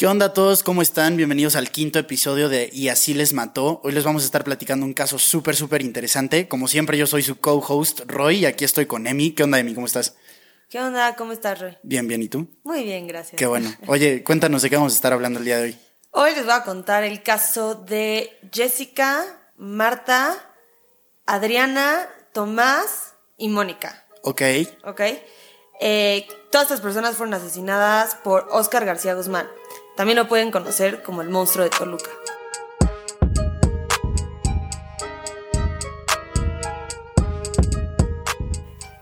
¿Qué onda a todos? ¿Cómo están? Bienvenidos al quinto episodio de Y así les mató. Hoy les vamos a estar platicando un caso súper, súper interesante. Como siempre, yo soy su co-host, Roy, y aquí estoy con Emi. ¿Qué onda, Emi? ¿Cómo estás? ¿Qué onda? ¿Cómo estás, Roy? Bien, bien. ¿Y tú? Muy bien, gracias. Qué bueno. Oye, cuéntanos de qué vamos a estar hablando el día de hoy. Hoy les voy a contar el caso de Jessica, Marta, Adriana, Tomás y Mónica. Ok. ¿Ok? Eh, todas estas personas fueron asesinadas por Oscar García Guzmán. También lo pueden conocer como el monstruo de Toluca.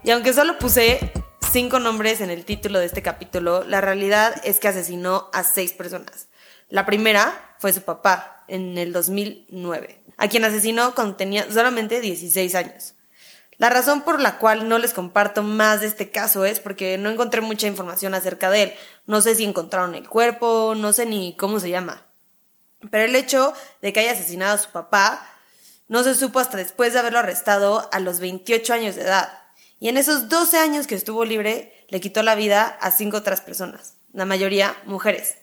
Y aunque solo puse cinco nombres en el título de este capítulo, la realidad es que asesinó a seis personas. La primera fue su papá, en el 2009, a quien asesinó cuando tenía solamente 16 años. La razón por la cual no les comparto más de este caso es porque no encontré mucha información acerca de él. No sé si encontraron el cuerpo, no sé ni cómo se llama. Pero el hecho de que haya asesinado a su papá no se supo hasta después de haberlo arrestado a los 28 años de edad. Y en esos 12 años que estuvo libre, le quitó la vida a cinco otras personas, la mayoría mujeres.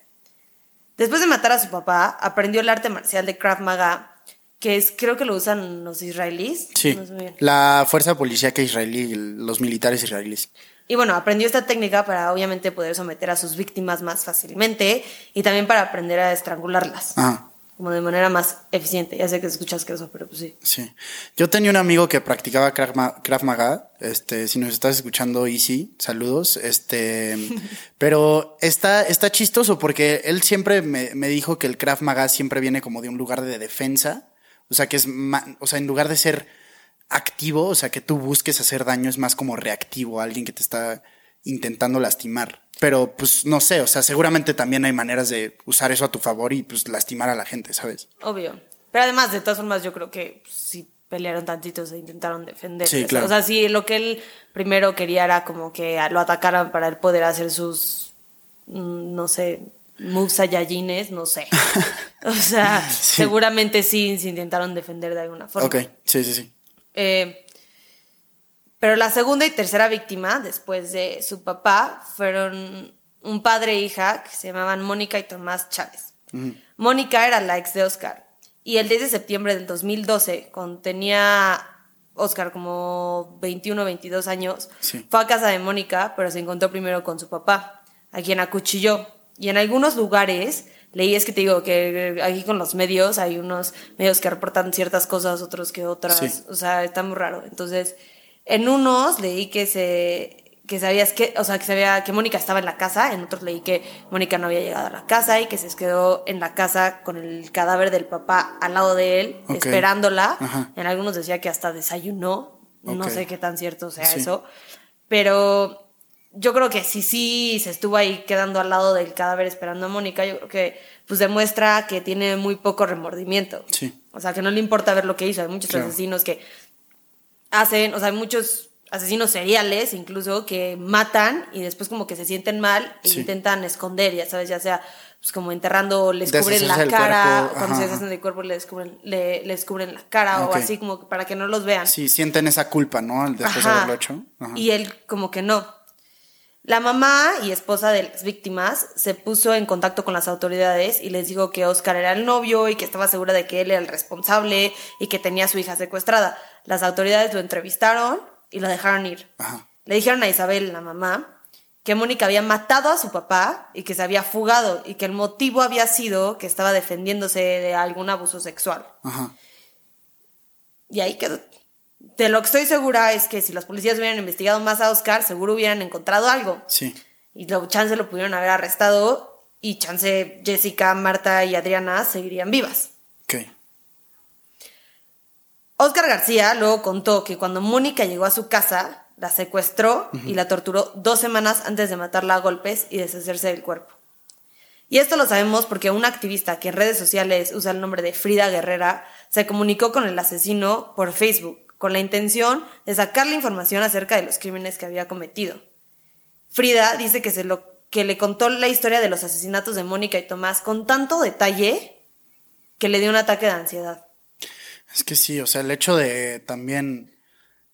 Después de matar a su papá, aprendió el arte marcial de Krav Maga que es, creo que lo usan los israelíes. Sí, la fuerza policíaca israelí, los militares israelíes. Y bueno, aprendió esta técnica para obviamente poder someter a sus víctimas más fácilmente y también para aprender a estrangularlas. Ah. Como de manera más eficiente. Ya sé que escuchas que eso, pero pues sí. Sí. Yo tenía un amigo que practicaba Krav Maga. Este, si nos estás escuchando, Easy, saludos. Este, pero está, está chistoso porque él siempre me, me dijo que el Krav Maga siempre viene como de un lugar de defensa o sea, que es, o sea, en lugar de ser activo, o sea, que tú busques hacer daño, es más como reactivo, alguien que te está intentando lastimar. Pero pues no sé, o sea, seguramente también hay maneras de usar eso a tu favor y pues lastimar a la gente, ¿sabes? Obvio. Pero además, de todas formas, yo creo que si pelearon tantito se intentaron defender. Sí, claro. O sea, si lo que él primero quería era como que lo atacaran para él poder hacer sus, mm, no sé, Musa Yayines, no sé. O sea, seguramente sí se intentaron defender de alguna forma. Ok, sí, sí, sí. Eh, pero la segunda y tercera víctima, después de su papá, fueron un padre e hija que se llamaban Mónica y Tomás Chávez. Mónica era la ex de Oscar. Y el 10 de septiembre del 2012, cuando tenía Oscar como 21 o 22 años, fue a casa de Mónica, pero se encontró primero con su papá, a quien acuchilló y en algunos lugares, leí es que te digo que aquí con los medios hay unos medios que reportan ciertas cosas, otros que otras. O sea, está muy raro. Entonces, en unos leí que se que sabías que, o sea, que sabía que Mónica estaba en la casa, en otros leí que Mónica no había llegado a la casa y que se quedó en la casa con el cadáver del papá al lado de él, esperándola. En algunos decía que hasta desayunó, no sé qué tan cierto sea eso, pero yo creo que sí, sí, se estuvo ahí quedando al lado del cadáver esperando a Mónica, yo creo que pues demuestra que tiene muy poco remordimiento. Sí. O sea, que no le importa ver lo que hizo. Hay muchos asesinos que hacen, o sea, hay muchos asesinos seriales incluso que matan y después como que se sienten mal e intentan esconder, ya sabes, ya sea pues como enterrando, les cubren la cara, cuando se deshacen del cuerpo les cubren, le, les cubren la cara o así como para que no los vean. Sí, sienten esa culpa, ¿no? Después de haberlo hecho. Y él como que no. La mamá y esposa de las víctimas se puso en contacto con las autoridades y les dijo que Oscar era el novio y que estaba segura de que él era el responsable y que tenía a su hija secuestrada. Las autoridades lo entrevistaron y lo dejaron ir. Le dijeron a Isabel, la mamá, que Mónica había matado a su papá y que se había fugado y que el motivo había sido que estaba defendiéndose de algún abuso sexual. Y ahí quedó de lo que estoy segura es que si los policías hubieran investigado más a Oscar, seguro hubieran encontrado algo. Sí. Y lo, chance lo pudieron haber arrestado y chance Jessica, Marta y Adriana seguirían vivas. Ok. Oscar García luego contó que cuando Mónica llegó a su casa, la secuestró y la torturó dos semanas antes de matarla a golpes y deshacerse del cuerpo. Y esto lo sabemos porque un activista que en redes sociales usa el nombre de Frida Guerrera se comunicó con el asesino por Facebook con la intención de sacar la información acerca de los crímenes que había cometido. Frida dice que, se lo, que le contó la historia de los asesinatos de Mónica y Tomás con tanto detalle que le dio un ataque de ansiedad. Es que sí, o sea, el hecho de también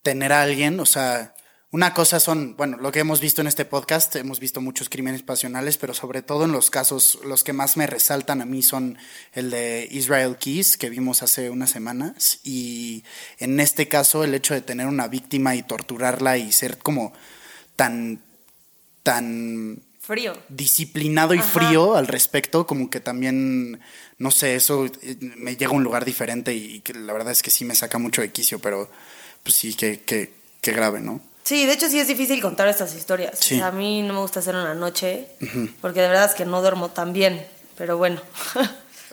tener a alguien, o sea, una cosa son, bueno, lo que hemos visto en este podcast, hemos visto muchos crímenes pasionales, pero sobre todo en los casos, los que más me resaltan a mí son el de Israel Keys, que vimos hace unas semanas, y en este caso el hecho de tener una víctima y torturarla y ser como tan, tan Frío. disciplinado y frío al respecto, como que también, no sé, eso eh, me llega a un lugar diferente y, que la verdad es que sí me saca mucho de quicio, pero pues sí, que, que, que grave, ¿no? Sí, de hecho sí es difícil contar estas historias. Sí. O sea, a mí no me gusta hacer una noche, porque de verdad es que no duermo tan bien, pero bueno.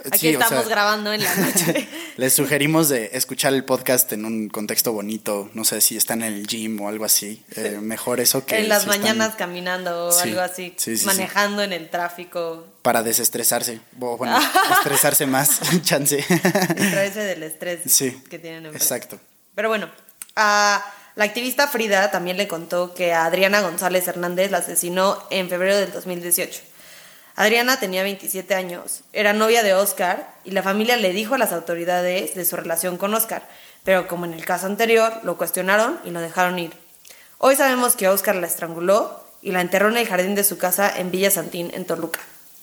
Aquí Sí, o estamos sea- grabando en la noche. Les sugerimos de escuchar el podcast en un contexto bonito, no sé si están en el gym o algo así. Eh, mejor eso que en las si están mañanas caminando o Sí, algo así, sí, sí, sí. manejando en el tráfico, para desestresarse, o bueno, estresarse más, chance. distraerse del estrés que tienen en exacto. Pero bueno, a la activista Frida también le contó que a Adriana González Hernández la asesinó en febrero del 2018. Adriana tenía 27 años, era novia de Oscar y la familia le dijo a las autoridades de su relación con Oscar, pero como en el caso anterior, lo cuestionaron y lo dejaron ir. Hoy sabemos que Oscar la estranguló y la enterró en el jardín de su casa en Villa Santín, en Toluca.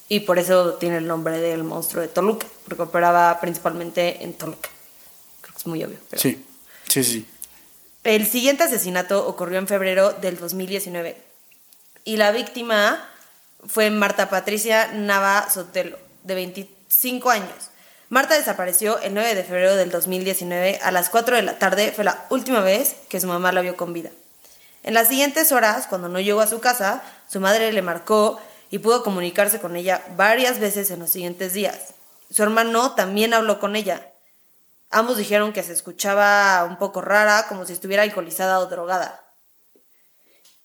Y por eso tiene el nombre del monstruo de Toluca, porque operaba principalmente en Toluca. Creo que es muy obvio. Sí, sí, sí. El siguiente asesinato ocurrió en febrero del 2019 y la víctima fue Marta Patricia Nava Sotelo, de 25 años. Marta desapareció el 9 de febrero del 2019 a las 4 de la tarde. Fue la última vez que su mamá la vio con vida. En las siguientes horas, cuando no llegó a su casa, su madre le marcó y pudo comunicarse con ella varias veces en los siguientes días. Su hermano también habló con ella. Ambos dijeron que se escuchaba un poco rara, como si estuviera alcoholizada o drogada.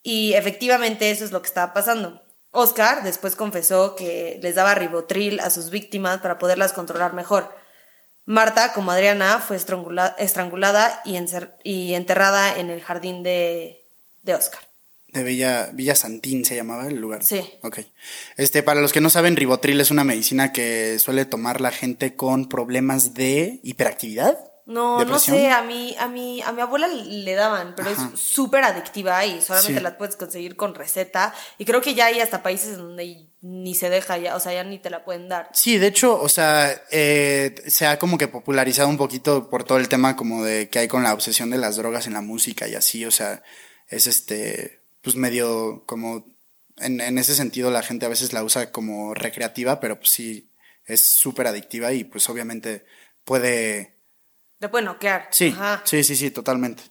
Y efectivamente eso es lo que estaba pasando. Oscar después confesó que les daba ribotril a sus víctimas para poderlas controlar mejor. Marta, como Adriana, fue estrangula- estrangulada y, y enterrada en el jardín de, de Oscar. De Villa, Villa Santín se llamaba el lugar. Sí. Ok. Este, para los que no saben, ribotril es una medicina que suele tomar la gente con problemas de hiperactividad. No, depresión. no sé, a mi, a mi, a mi abuela le daban, pero Ajá. es súper adictiva y solamente Sí. la puedes conseguir con receta. Y creo que ya hay hasta países donde ni se deja ya, o sea, ya ni te la pueden dar. Sí, de hecho, o sea, eh, se ha como que popularizado un poquito por todo el tema como de que hay con la obsesión de las drogas en la música y así, o sea, es este, pues medio como, en, en ese sentido la gente a veces la usa como recreativa, pero pues sí, es súper adictiva y pues obviamente puede... Te pueden noquear. Sí, Ajá. sí, sí, sí, totalmente.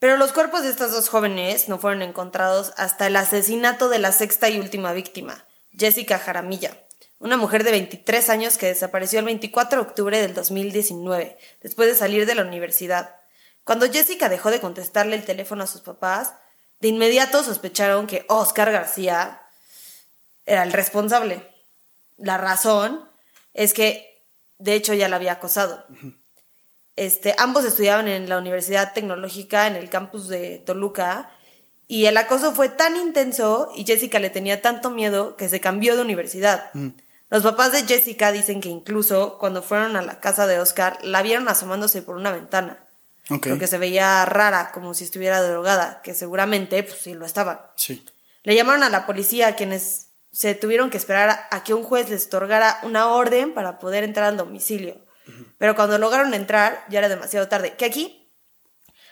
Pero los cuerpos de estas dos jóvenes no fueron encontrados hasta el asesinato de la sexta y última víctima, Jessica Jaramilla, una mujer de 23 años que desapareció el 24 de octubre del 2019, después de salir de la universidad. Cuando Jessica dejó de contestarle el teléfono a sus papás, de inmediato sospecharon que Oscar García era el responsable. La razón es que, de hecho, ya la había acosado. Este, ambos estudiaban en la Universidad Tecnológica en el campus de Toluca y el acoso fue tan intenso y Jessica le tenía tanto miedo que se cambió de universidad. Los papás de Jessica dicen que incluso cuando fueron a la casa de Oscar la vieron asomándose por una ventana Porque se veía rara, como si estuviera drogada, que seguramente pues sí lo estaba. Sí. Le llamaron a la policía, quienes se tuvieron que esperar a, a que un juez les otorgara una orden para poder entrar al domicilio. Pero cuando lograron entrar, ya era demasiado tarde. Que aquí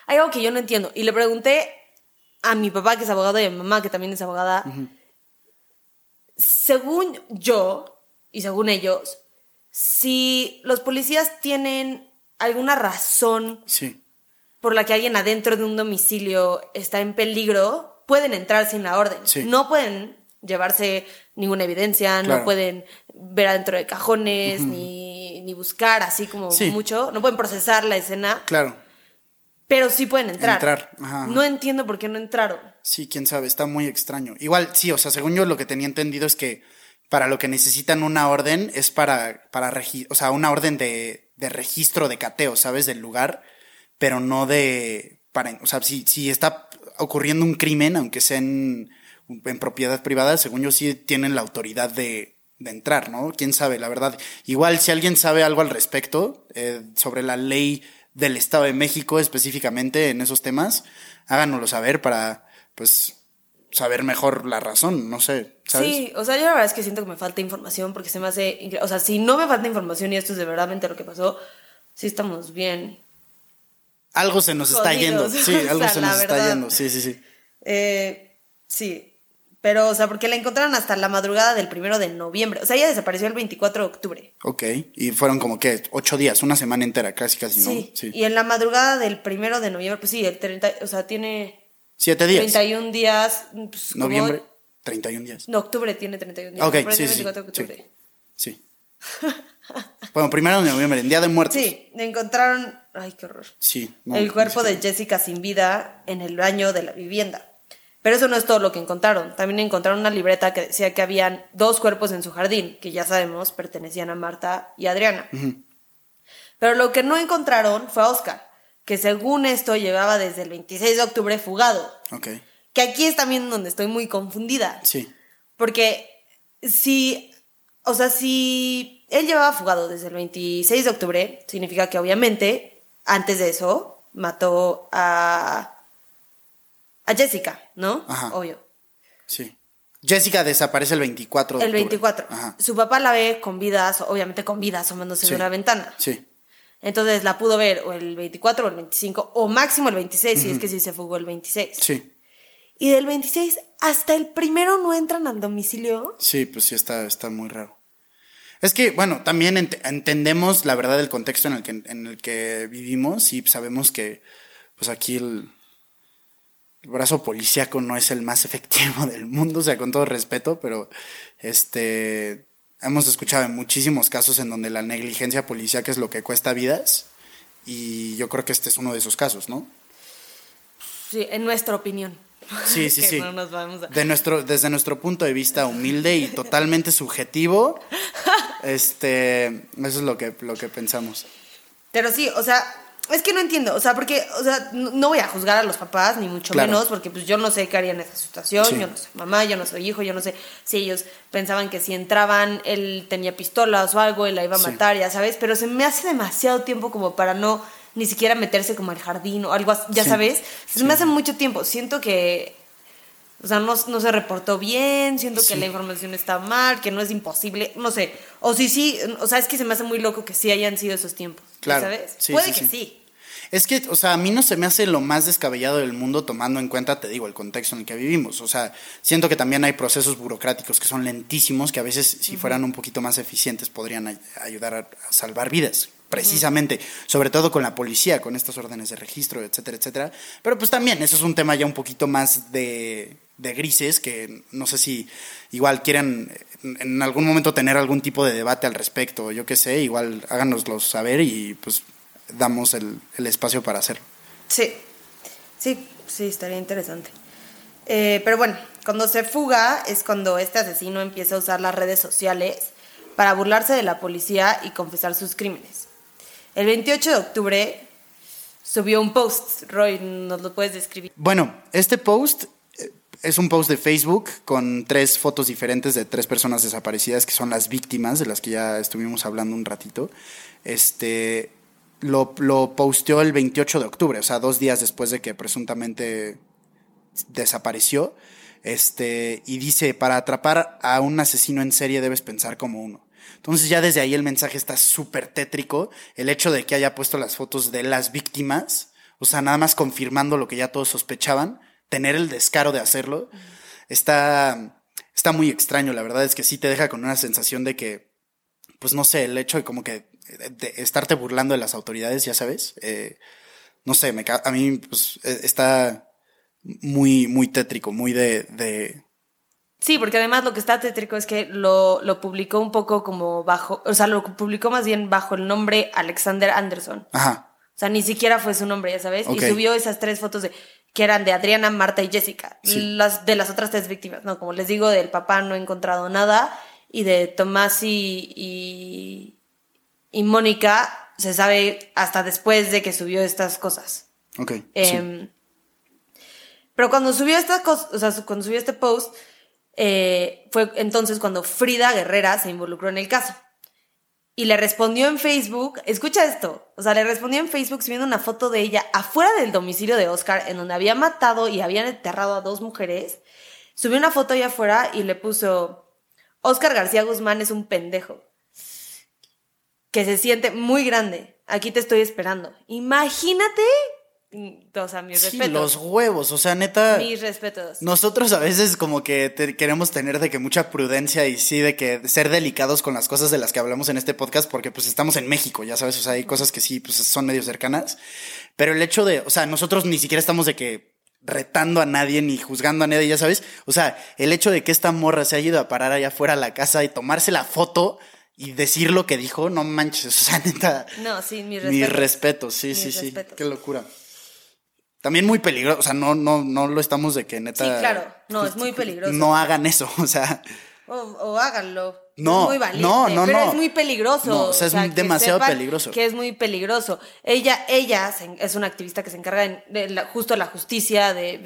hay algo que yo no entiendo. Y le pregunté a mi papá, que es abogado, y a mi mamá, que también es abogada. Según yo, y según ellos, si los policías tienen alguna razón Sí. Por la que alguien adentro de un domicilio está en peligro, pueden entrar sin la orden. Sí. No pueden llevarse ninguna evidencia, Claro. no pueden ver adentro de cajones, ni, ni buscar así como Sí. mucho, no pueden procesar la escena, Claro. pero sí pueden entrar. Entrar, ajá. No entiendo por qué no entraron. Sí, quién sabe, está muy extraño. Igual, sí, o sea, según yo lo que tenía entendido es que para lo que necesitan una orden es para, para o sea, una orden de, de registro de cateo, ¿sabes? Del lugar, pero no de, para, o sea, si, si está ocurriendo un crimen, aunque sea en, en propiedad privada, según yo sí tienen la autoridad de, de entrar, ¿no? Quién sabe, la verdad. Igual, si alguien sabe algo al respecto, eh, sobre la ley del Estado de México específicamente en esos temas, háganoslo saber para, pues, saber mejor la razón, no sé. Sí, o sea, yo la verdad es que siento que me falta información porque se me hace, o sea, si no me falta información y esto es de verdad lo que pasó, sí estamos bien. Algo se nos está yendo, sí, o algo sea, se nos está yendo, sí, sí, sí. Eh, sí, pero, o sea, porque la encontraron hasta la madrugada del primero de noviembre, o sea, ella desapareció el 24 de octubre. Ok, y fueron como que ocho días, una semana entera, casi, casi, ¿no? Sí, y en la madrugada del primero de noviembre, pues sí, el 30, o sea, tiene Siete días. 31 días. pues, como- Noviembre, 31 días. No, octubre tiene 31 días. Ok, sí, sí, 24 de sí. Sí. bueno, primero de noviembre, en Día de Muertos. Sí, encontraron. Ay, qué horror. Sí. no, el cuerpo de. Jessica sin vida en el baño de la vivienda. Pero eso no es todo lo que encontraron. También encontraron una libreta que decía que habían dos cuerpos en su jardín, que ya sabemos pertenecían a Marta y Adriana. Pero lo que no encontraron fue a Oscar, que según esto llevaba desde el 26 de octubre fugado. Ok, Que aquí es también donde estoy muy confundida. sí. Porque si, o sea, si él llevaba fugado desde el 26 de octubre, significa que obviamente antes de eso mató a, a Jessica, ¿no? Ajá. Obvio. Sí. Jessica desaparece el 24 de El octubre. 24. Ajá. Su papá la ve con vida, obviamente con vida, asomándose Sí. de una ventana. Sí. Entonces la pudo ver o el 24 o el 25, o máximo el 26, si es que sí se fugó el 26. Sí. Y del 26 hasta el primero no entran al domicilio. Sí, pues sí, está, está muy raro. Es que, bueno, también ent- entendemos la verdad del contexto en el que, en el que vivimos y sabemos que, pues aquí el, el brazo policíaco no es el más efectivo del mundo, o sea, con todo respeto, pero este, hemos escuchado en muchísimos casos en donde la negligencia policíaca es lo que cuesta vidas y yo creo que este es uno de esos casos, ¿no? Sí, en nuestra opinión. Sí, sí, Que sí. no nos vamos a- De nuestro, desde nuestro punto de vista humilde y totalmente subjetivo, este, eso es lo que, lo que pensamos. Pero sí, o sea, es que no entiendo, o sea, porque, o sea, no voy a juzgar a los papás, ni mucho Claro. menos, porque pues yo no sé qué harían en esa situación, Sí. yo no soy mamá, yo no soy hijo, yo no sé si ellos pensaban que si entraban él tenía pistolas o algo y la iba a Sí. matar, ya sabes, pero se me hace demasiado tiempo como para no ni siquiera meterse como al jardín o algo así, ya Sí. sabes, se me hace mucho tiempo, siento que... O sea, no, no se reportó bien, siento que Sí. la información está mal, que no es imposible, no sé. O si sí, o sea, es que se me hace muy loco que sí hayan sido esos tiempos. Claro, ¿Sabes? sí, Puede sí, que sí. sí. Es que, o sea, a mí no se me hace lo más descabellado del mundo tomando en cuenta, te digo, el contexto en el que vivimos. O sea, siento que también hay procesos burocráticos que son lentísimos, que a veces, si fueran un poquito más eficientes, podrían ay- ayudar a, a salvar vidas. Precisamente, sobre todo con la policía, con estas órdenes de registro, etcétera, etcétera. Pero pues también, eso es un tema ya un poquito más de, de grises, que no sé si igual quieran en, algún momento tener algún tipo de debate al respecto, yo qué sé, igual háganoslo saber y pues damos el, el espacio para hacerlo. Sí. Sí, sí, estaría interesante. Eh, pero bueno, cuando se fuga es cuando este asesino empieza a usar las redes sociales para burlarse de la policía y confesar sus crímenes. El 28 de octubre subió un post. Roy, ¿nos lo puedes describir? Bueno, este post eh, es un post de Facebook con tres fotos diferentes de tres personas desaparecidas que son las víctimas de las que ya estuvimos hablando un ratito. Este lo, lo posteó el 28 de octubre, o sea, dos días después de que presuntamente desapareció. Este, y dice, para atrapar a un asesino en serie debes pensar como uno. Entonces ya desde ahí el mensaje está súper tétrico. El hecho de que haya puesto las fotos de las víctimas, o sea, nada más confirmando lo que ya todos sospechaban, tener el descaro de hacerlo, está, está muy extraño. La verdad es que sí te deja con una sensación de que, pues no sé, el hecho de como que estarte burlando de las autoridades, ya sabes, eh, no sé, me, a mí pues, eh, está muy, muy tétrico, muy de, Sí, porque además lo que está tétrico es que lo, lo publicó un poco como bajo, o sea, lo publicó más bien bajo el nombre Alexander Anderson. ajá, O sea, ni siquiera fue su nombre, ya sabes. Ok. Y subió esas tres fotos de que eran de Adriana, Marta y Jessica. Sí. Las de las otras tres víctimas. No, como les digo, del papá no he encontrado nada. Y de Tomás y, y, y Mónica se sabe hasta después de que subió estas cosas. ok, sí, Em, Pero cuando subió esta cosa, o sea, cuando subió este post, eh, fue entonces cuando Frida Guerrera se involucró en el caso. y le respondió en Facebook, escucha esto, o sea, le respondió en Facebook subiendo una foto de ella afuera del domicilio de Oscar, en donde había matado y habían enterrado a dos mujeres. Subió una foto allá afuera y le puso, Oscar García Guzmán es un pendejo, que se siente muy grande, aquí te estoy esperando. Imagínate o sea, mis sí, respetos. los huevos, o sea, neta. Mis respetos. Nosotros a veces como que queremos tener de que mucha prudencia y sí de que ser delicados con las cosas de las que hablamos en este podcast porque pues estamos en México, ya sabes, o sea, hay cosas que sí, pues son medio cercanas, pero el hecho de, o sea, nosotros ni siquiera estamos de que retando a nadie ni juzgando a nadie, ya sabes, o sea, el hecho de que esta morra se haya ido a parar allá afuera a la casa y tomarse la foto y decir lo que dijo, no manches, o sea, neta. No, sí, mi respeto. Mi respeto, sí, sí, sí. Qué locura. También muy peligroso, o sea, no, no, no lo estamos de que neta. Sí, claro, no, es muy peligroso. No hagan eso, o sea. O, háganlo. No, es muy valiente, no, no, pero es muy peligroso. No, o sea, es demasiado peligroso. Que es muy peligroso. Ella, ella es una activista que se encarga de, la, justo la justicia de,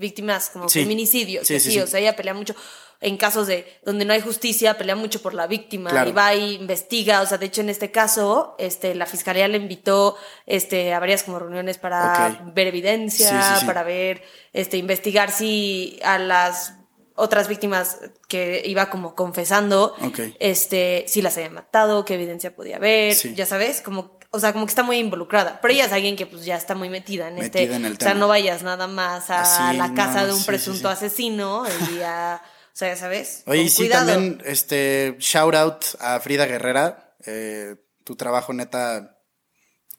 víctimas como feminicidios. Sí, sí, o sea, ella pelea mucho en casos de donde no hay justicia, pelea mucho por la víctima y va y investiga. O sea, de hecho, en este caso, este, la fiscalía le invitó este, a varias como reuniones para ver evidencia, para ver, este, investigar si a las otras víctimas que iba como confesando, este, si las había matado, qué evidencia podía haber, ya sabes, como, o sea, como que está muy involucrada. Pero ella es alguien que pues ya está muy metida en este, o sea, no vayas nada más a la casa de un presunto asesino y a o sea, ¿sabes? Oye, sí, también, este, shout out a Frida Guerrera. Eh, tu trabajo neta,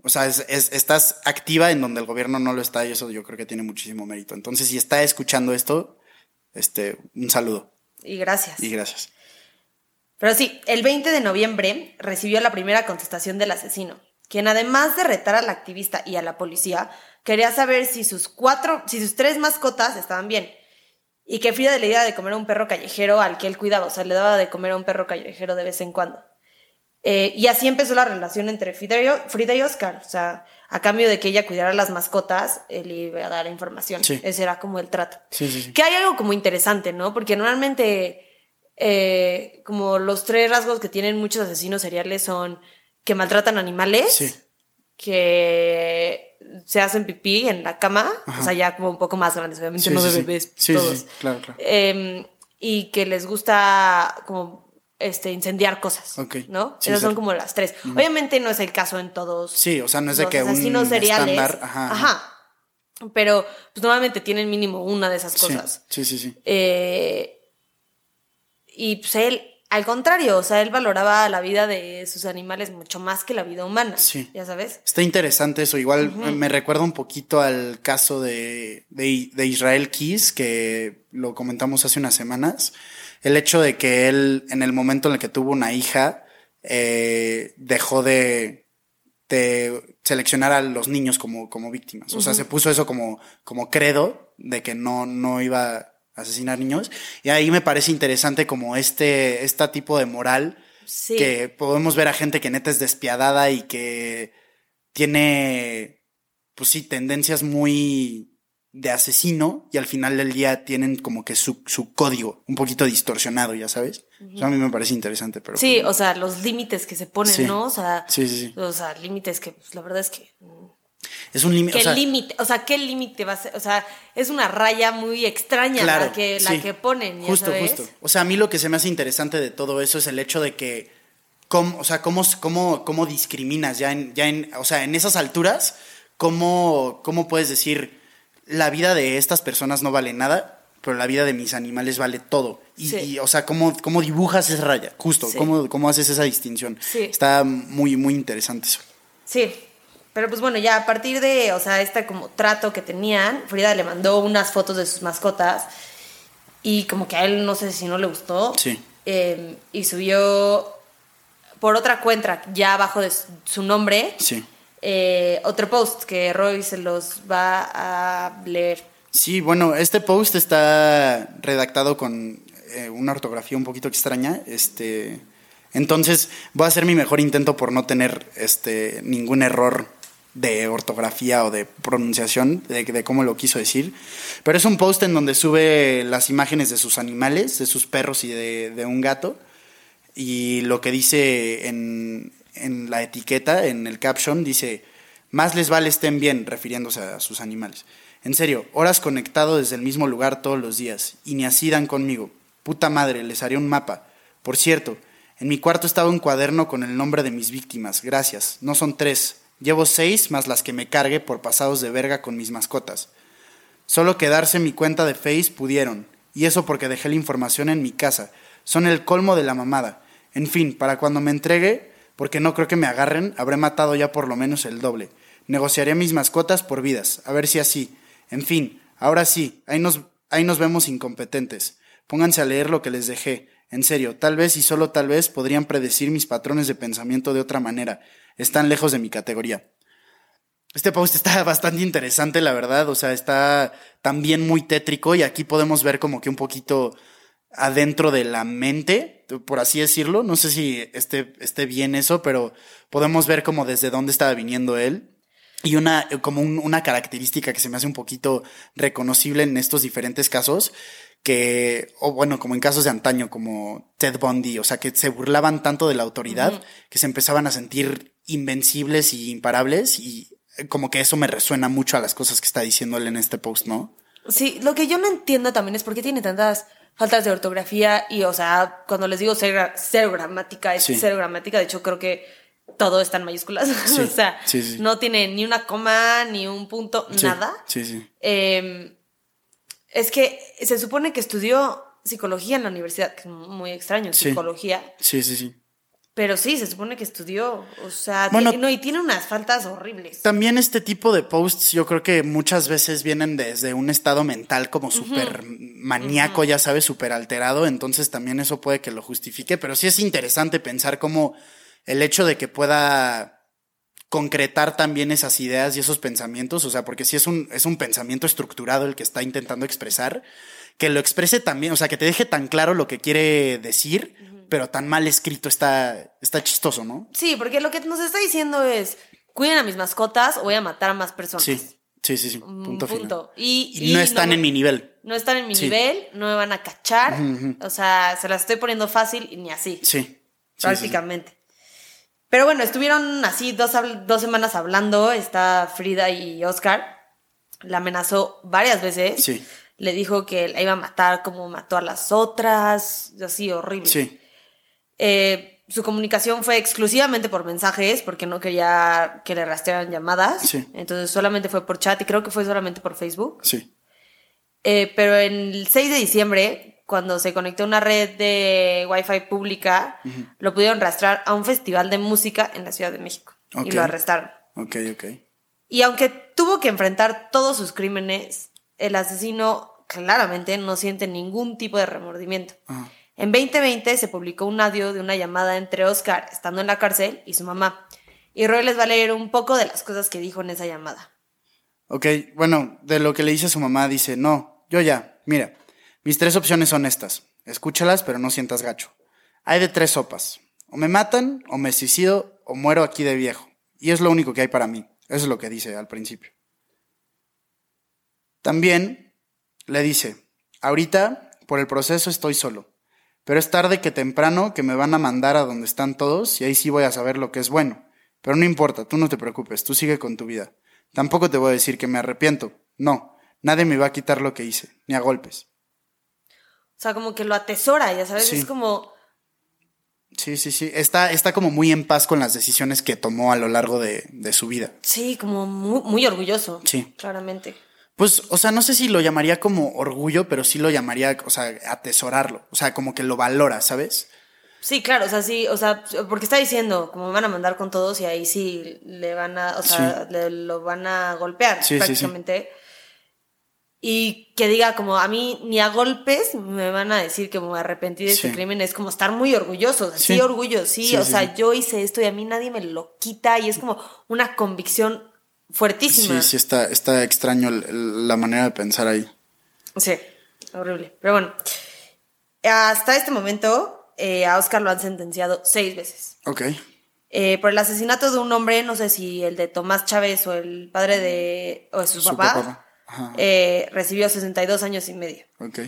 o sea, es, estás activa en donde el gobierno no lo está y eso yo creo que tiene muchísimo mérito. Entonces, si está escuchando esto, este, un saludo. Y gracias. Y gracias. Pero sí, el 20 de noviembre recibió la primera contestación del asesino, quien además de retar a la activista y a la policía, quería saber si sus cuatro, si sus tres mascotas estaban bien y que Frida le daba de comer a un perro callejero al que él cuidaba, o sea, le daba de comer a un perro callejero de vez en cuando. Eh, y así empezó la relación entre Frida y, Oscar, o sea, a cambio de que ella cuidara las mascotas, él iba a dar información. Ese era como el trato. que hay algo como interesante, ¿no? Porque normalmente, eh, como los tres rasgos que tienen muchos asesinos seriales son que maltratan animales, que se hacen pipí en la cama, o sea, ya como un poco más grandes, obviamente no de bebés todos. claro, claro. Em, y que les gusta como este incendiar cosas, ¿no? Esas son como las tres. Obviamente no es el caso en todos. Sí, o sea, no es de que un seriales, ajá, ajá. Pero pues normalmente tienen mínimo una de esas cosas. Sí, sí, sí. Eh, y pues él al contrario, o sea, él valoraba la vida de sus animales mucho más que la vida humana. Sí. Ya sabes. Está interesante eso. Igual me recuerda un poquito al caso de, de, Israel Keys, que lo comentamos hace unas semanas. El hecho de que él, en el momento en el que tuvo una hija, eh, dejó de, de, seleccionar a los niños como, como víctimas. O sea, se puso eso como, como credo de que no, no iba asesinar niños. Y ahí me parece interesante como este, este tipo de moral que podemos ver a gente que neta es despiadada y que tiene, pues sí, tendencias muy de asesino y al final del día tienen como que su, su código un poquito distorsionado, ya sabes. a mí me parece interesante, pero... Sí, o sea, los límites que se ponen, ¿no? O sea, sí, sí, o sea, límites que pues, la verdad es que mm, es un límite. ¿Qué límite? O sea, ¿qué límite va a ser? O sea, es una raya muy extraña la, que, la que ponen. justo, justo. O sea, a mí lo que se me hace interesante de todo eso es el hecho de que, cómo, o sea, cómo, cómo, cómo discriminas ya en, ya en, o sea, en esas alturas, cómo, cómo puedes decir, la vida de estas personas no vale nada, pero la vida de mis animales vale todo. Y, o sea, ¿cómo, cómo dibujas esa raya? Justo, cómo, cómo haces esa distinción. Está muy, muy interesante eso. Sí, pero pues bueno, ya a partir de, o sea, este como trato que tenían, Frida le mandó unas fotos de sus mascotas y como que a él no sé si no le gustó. Sí. Em, y subió por otra cuenta, ya abajo de su nombre, sí. Eh, otro post que Roy se los va a leer. Sí, bueno, este post está redactado con eh, una ortografía un poquito extraña. Este, entonces voy a hacer mi mejor intento por no tener este, ningún error de ortografía o de pronunciación de, cómo lo quiso decir. Pero es un post en donde sube las imágenes de sus animales, de sus perros y de, un gato. Y lo que dice en, en la etiqueta, en el caption, dice, más les vale estén bien, refiriéndose a sus animales. En serio, horas conectado desde el mismo lugar todos los días, y ni así dan conmigo. Puta madre, les haré un mapa. Por cierto, en mi cuarto estaba un cuaderno con el nombre de mis víctimas, gracias. No son tres, llevo seis más las que me cargue por pasados de verga con mis mascotas. Solo quedarse mi cuenta de Face pudieron, y eso porque dejé la información en mi casa. Son el colmo de la mamada. En fin, para cuando me entregue, porque no creo que me agarren, habré matado ya por lo menos el doble. Negociaré mis mascotas por vidas, a ver si así. En fin, ahora sí, ahí nos, ahí nos vemos incompetentes. Pónganse a leer lo que les dejé. En serio, tal vez y solo tal vez podrían predecir mis patrones de pensamiento de otra manera. Están lejos de mi categoría. Este post está bastante interesante, la verdad. O sea, está también muy tétrico y aquí podemos ver como que un poquito adentro de la mente, por así decirlo. No sé si esté, esté bien eso, pero podemos ver como desde dónde estaba viniendo él. Y una, como una característica que se me hace un poquito reconocible en estos diferentes casos, que, o bueno, como en casos de antaño, como Ted Bundy, o sea, que se burlaban tanto de la autoridad, que se empezaban a sentir invencibles y imparables, y como que eso me resuena mucho a las cosas que está diciendo él en este post, ¿no? Sí, lo que yo no entiendo también es por qué tiene tantas faltas de ortografía y, o sea, cuando les digo cero, gramática, es cero gramática, de hecho creo que todo está en mayúsculas, o sea, no tiene ni una coma, ni un punto, nada. Sí, sí. Eh, es que se supone que estudió psicología en la universidad, que es muy extraño, psicología. Sí, sí, sí. Pero sí, se supone que estudió, o sea, bueno, no, y tiene unas faltas horribles. También este tipo de posts yo creo que muchas veces vienen desde un estado mental como súper maníaco, ya sabes, súper alterado, entonces también eso puede que lo justifique, pero sí es interesante pensar cómo el hecho de que pueda concretar también esas ideas y esos pensamientos, o sea, porque si es un, es un pensamiento estructurado el que está intentando expresar, que lo exprese también, o sea, que te deje tan claro lo que quiere decir, pero tan mal escrito está, está chistoso, ¿no? Sí, porque lo que nos está diciendo es, cuiden a mis mascotas o voy a matar a más personas. Sí, sí, sí, sí. Mm, punto, Punto. Y, no están en mi nivel. No están en mi nivel, no me van a cachar, o sea, se las estoy poniendo fácil y ni así. Sí. prácticamente. Pero bueno, estuvieron así dos, dos semanas hablando, está Frida y Oscar. La amenazó varias veces. Sí. Le dijo que la iba a matar como mató a las otras, así horrible. Sí. Eh, su comunicación fue exclusivamente por mensajes porque no quería que le rastrearan llamadas. Sí. Entonces solamente fue por chat y creo que fue solamente por Facebook. Sí. Eh, pero el 6 de diciembre cuando se conectó a una red de Wi-Fi pública, lo pudieron rastrear a un festival de música en la Ciudad de México. Y lo arrestaron. Ok, ok. Y aunque tuvo que enfrentar todos sus crímenes, el asesino claramente no siente ningún tipo de remordimiento. En 2020 se publicó un audio de una llamada entre Oscar, estando en la cárcel, y su mamá. Y Roy les va a leer un poco de las cosas que dijo en esa llamada. Ok, bueno, de lo que le dice a su mamá, dice, no, yo ya, mira, mis tres opciones son estas. Escúchalas, pero no sientas gacho. Hay de tres sopas. O me matan, o me suicido, o muero aquí de viejo. Y es lo único que hay para mí. Eso es lo que dice al principio. También le dice, ahorita por el proceso estoy solo, pero es tarde que temprano que me van a mandar a donde están todos y ahí sí voy a saber lo que es bueno. Pero no importa, tú no te preocupes, tú sigue con tu vida. Tampoco te voy a decir que me arrepiento. No, nadie me va a quitar lo que hice, ni a golpes. O sea, como que lo atesora, ya sabes, es como... Sí, sí, sí. Está, está como muy en paz con las decisiones que tomó a lo largo de, su vida. Sí, como muy, orgulloso. Sí. Claramente. Pues, o sea, no sé si lo llamaría como orgullo, pero sí lo llamaría, o sea, atesorarlo. O sea, como que lo valora, ¿sabes? Sí, claro, o sea, sí, o sea, porque está diciendo, como me van a mandar con todos y ahí sí le van a, o sea, le, lo van a golpear sí, prácticamente. Sí, y que diga como a mí ni a golpes me van a decir que me arrepentí de este crimen, es como estar muy orgulloso, sí, orgullo, sí, o sea, yo hice esto y a mí nadie me lo quita y es como una convicción fuertísima. Sí, sí, está, está extraño la manera de pensar ahí. Sí, horrible. Pero bueno, hasta este momento eh, a Oscar lo han sentenciado seis veces. Ok. Eh, por el asesinato de un hombre, no sé si el de Tomás Chávez o el padre de, o de su, papá eh, recibió 62 años y medio.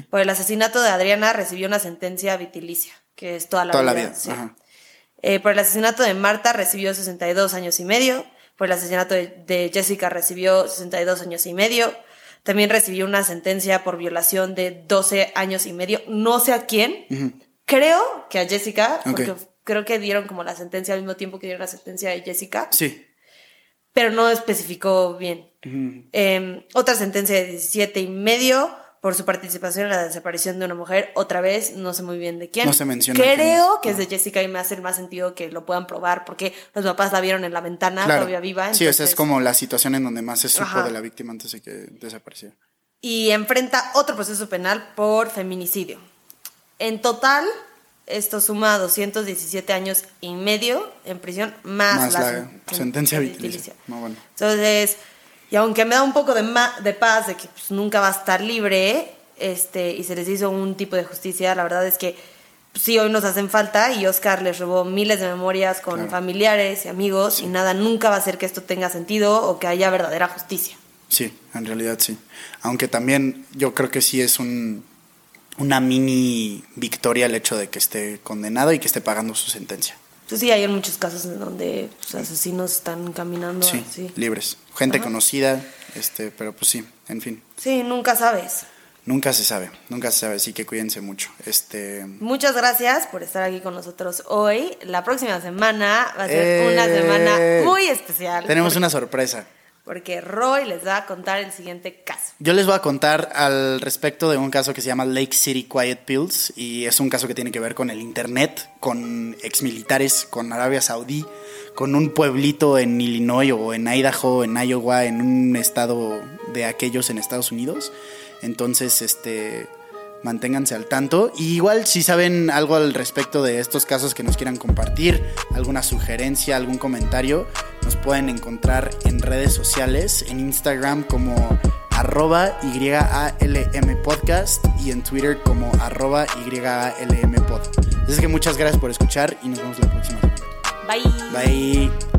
Por el asesinato de Adriana recibió una sentencia vitilicia, que es toda la vida. Eh, por el asesinato de Marta recibió 62 años y medio. Por el asesinato de, de Jessica recibió 62 años y medio. También recibió una sentencia por violación de 12 años y medio. No sé a quién. Creo que a Jessica, porque creo que dieron como la sentencia al mismo tiempo que dieron la sentencia de Jessica, Sí. pero no especificó bien. Eh, otra sentencia de 17 y medio por su participación en la desaparición de una mujer. Otra vez, no sé muy bien de quién. No se menciona Creo que es de Jessica y me hace más sentido que lo puedan probar porque los papás la vieron en la ventana Claro. todavía viva. sí, o sea, es como la situación en donde más se supo Ajá. de la víctima antes de que desapareciera. y enfrenta otro proceso penal por feminicidio. En total, esto suma 217 años y medio en prisión, más, Más la, la sen- sentencia vitalicia. No, bueno. Entonces, y aunque me da un poco de, ma- de paz de que pues, nunca va a estar libre, este, y se les hizo un tipo de justicia, la verdad es que pues, sí, hoy nos hacen falta y Oscar les robó miles de memorias con Claro. familiares y amigos y nada, nunca va a hacer que esto tenga sentido o que haya verdadera justicia. Sí, en realidad sí. Aunque también yo creo que sí es un, una mini victoria el hecho de que esté condenado y que esté pagando su sentencia. Pues sí, hay muchos casos en donde pues, asesinos están caminando Sí, así. libres. Gente conocida, este, pero pues sí, en fin. Sí, nunca sabes. Nunca se sabe, nunca se sabe, así que cuídense mucho. Este, Muchas gracias por estar aquí con nosotros hoy. La próxima semana va a ser una Eh, semana muy especial. tenemos porque, una sorpresa. Porque Roy les va a contar el siguiente caso. Yo les voy a contar al respecto de un caso que se llama Lake City Quiet Pills y es un caso que tiene que ver con el internet, con exmilitares, con Arabia Saudí, con un pueblito en Illinois o en Idaho, en Iowa, en un estado de aquellos en Estados Unidos. Entonces, este manténganse al tanto. Y igual si saben algo al respecto de estos casos que nos quieran compartir, alguna sugerencia, algún comentario, nos pueden encontrar en redes sociales, en Instagram como arroba YALM podcast y en Twitter como arroba YALM pod. Así es que muchas gracias por escuchar y nos vemos la próxima. Bye. Bye.